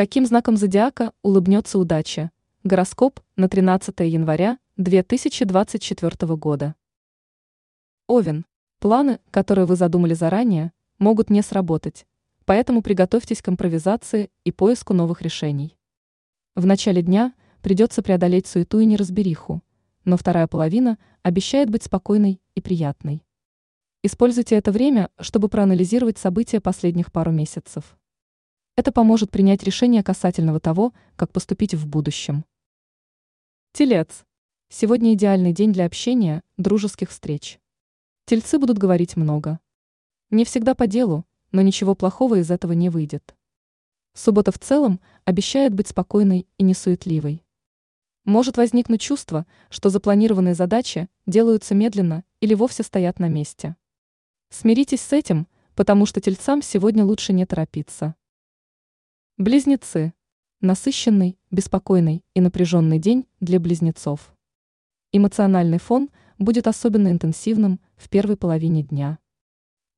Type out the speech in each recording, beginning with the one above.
Каким знаком зодиака улыбнется удача? Гороскоп на 13 января 2024 года. Овен. Планы, которые вы задумали заранее, могут не сработать, поэтому приготовьтесь к импровизации и поиску новых решений. В начале дня придется преодолеть суету и неразбериху, но вторая половина обещает быть спокойной и приятной. Используйте это время, чтобы проанализировать события последних пару месяцев. Это поможет принять решение касательного того, как поступить в будущем. Телец. Сегодня идеальный день для общения, дружеских встреч. Тельцы будут говорить много. Не всегда по делу, но ничего плохого из этого не выйдет. Суббота в целом обещает быть спокойной и несуетливой. Может возникнуть чувство, что запланированные задачи делаются медленно или вовсе стоят на месте. Смиритесь с этим, потому что тельцам сегодня лучше не торопиться. Близнецы. Насыщенный, беспокойный и напряженный день для близнецов. Эмоциональный фон будет особенно интенсивным в первой половине дня.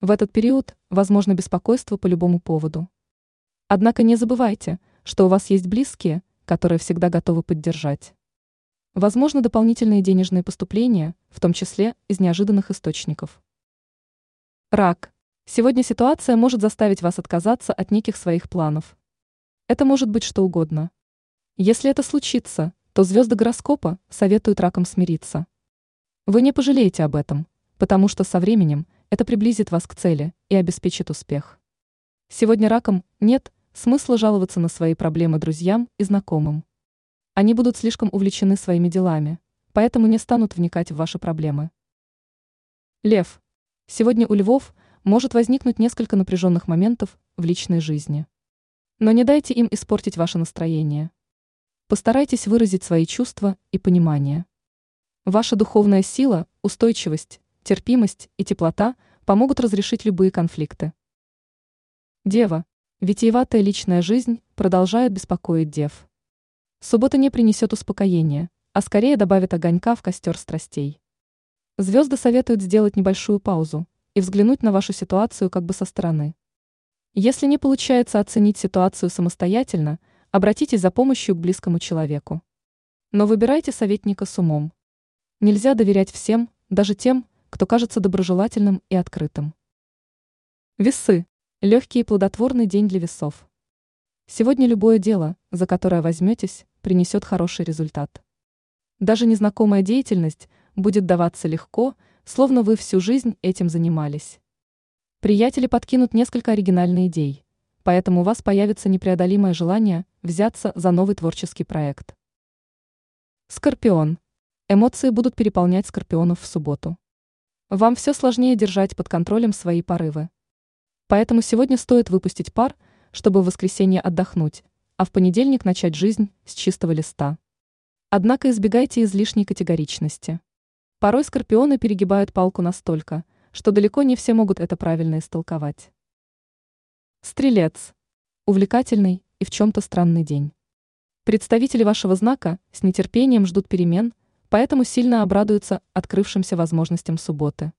В этот период возможно беспокойство по любому поводу. Однако не забывайте, что у вас есть близкие, которые всегда готовы поддержать. Возможно дополнительные денежные поступления, в том числе из неожиданных источников. Рак. Сегодня ситуация может заставить вас отказаться от неких своих планов. Это может быть что угодно. Если это случится, то звезды гороскопа советуют ракам смириться. Вы не пожалеете об этом, потому что со временем это приблизит вас к цели и обеспечит успех. Сегодня ракам нет смысла жаловаться на свои проблемы друзьям и знакомым. Они будут слишком увлечены своими делами, поэтому не станут вникать в ваши проблемы. Лев. Сегодня у львов может возникнуть несколько напряженных моментов в личной жизни. Но не дайте им испортить ваше настроение. Постарайтесь выразить свои чувства и понимание. Ваша духовная сила, устойчивость, терпимость и теплота помогут разрешить любые конфликты. Дева. Витиеватая личная жизнь продолжает беспокоить дев. Суббота не принесет успокоения, а скорее добавит огонька в костер страстей. Звезды советуют сделать небольшую паузу и взглянуть на вашу ситуацию как бы со стороны. Если не получается оценить ситуацию самостоятельно, обратитесь за помощью к близкому человеку. Но выбирайте советника с умом. Нельзя доверять всем, даже тем, кто кажется доброжелательным и открытым. Весы. Легкий и плодотворный день для весов. Сегодня любое дело, за которое возьметесь, принесет хороший результат. Даже незнакомая деятельность будет даваться легко, словно вы всю жизнь этим занимались. Приятели подкинут несколько оригинальных идей, поэтому у вас появится непреодолимое желание взяться за новый творческий проект. Скорпион. Эмоции будут переполнять скорпионов в субботу. Вам все сложнее держать под контролем свои порывы. Поэтому сегодня стоит выпустить пар, чтобы в воскресенье отдохнуть, а в понедельник начать жизнь с чистого листа. Однако избегайте излишней категоричности. Порой скорпионы перегибают палку настолько, что далеко не все могут это правильно истолковать. Стрелец. Увлекательный и в чем-то странный день. Представители вашего знака с нетерпением ждут перемен, поэтому сильно обрадуются открывшимся возможностям субботы.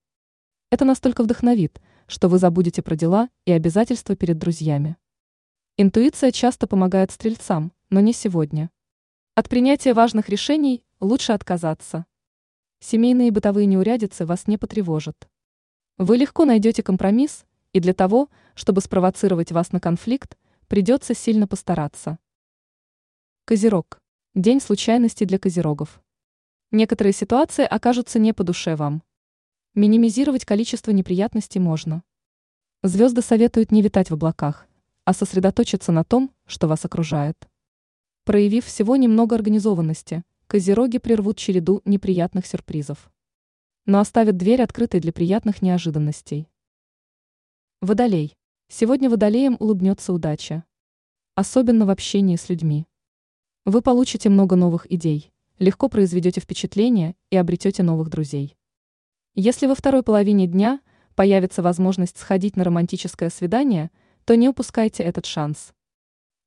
Это настолько вдохновит, что вы забудете про дела и обязательства перед друзьями. Интуиция часто помогает стрельцам, но не сегодня. От принятия важных решений лучше отказаться. Семейные и бытовые неурядицы вас не потревожат. Вы легко найдете компромисс, и для того, чтобы спровоцировать вас на конфликт, придется сильно постараться. Козерог. День случайностей для козерогов. Некоторые ситуации окажутся не по душе вам. Минимизировать количество неприятностей можно. Звезды советуют не витать в облаках, а сосредоточиться на том, что вас окружает. Проявив всего немного организованности, козероги прервут череду неприятных сюрпризов но оставит дверь открытой для приятных неожиданностей. Водолей. Сегодня водолеем улыбнется удача. Особенно в общении с людьми. Вы получите много новых идей, легко произведете впечатление и обретете новых друзей. Если во второй половине дня появится возможность сходить на романтическое свидание, то не упускайте этот шанс.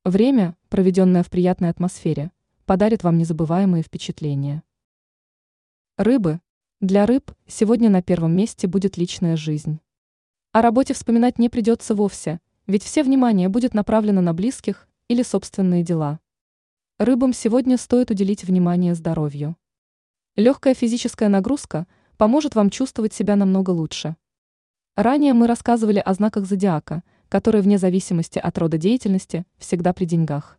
Время, проведенное в приятной атмосфере, подарит вам незабываемые впечатления. Рыбы, для рыб сегодня на первом месте будет личная жизнь. О работе вспоминать не придется вовсе, ведь все внимание будет направлено на близких или собственные дела. Рыбам сегодня стоит уделить внимание здоровью. Легкая физическая нагрузка поможет вам чувствовать себя намного лучше. Ранее мы рассказывали о знаках зодиака, которые вне зависимости от рода деятельности всегда при деньгах.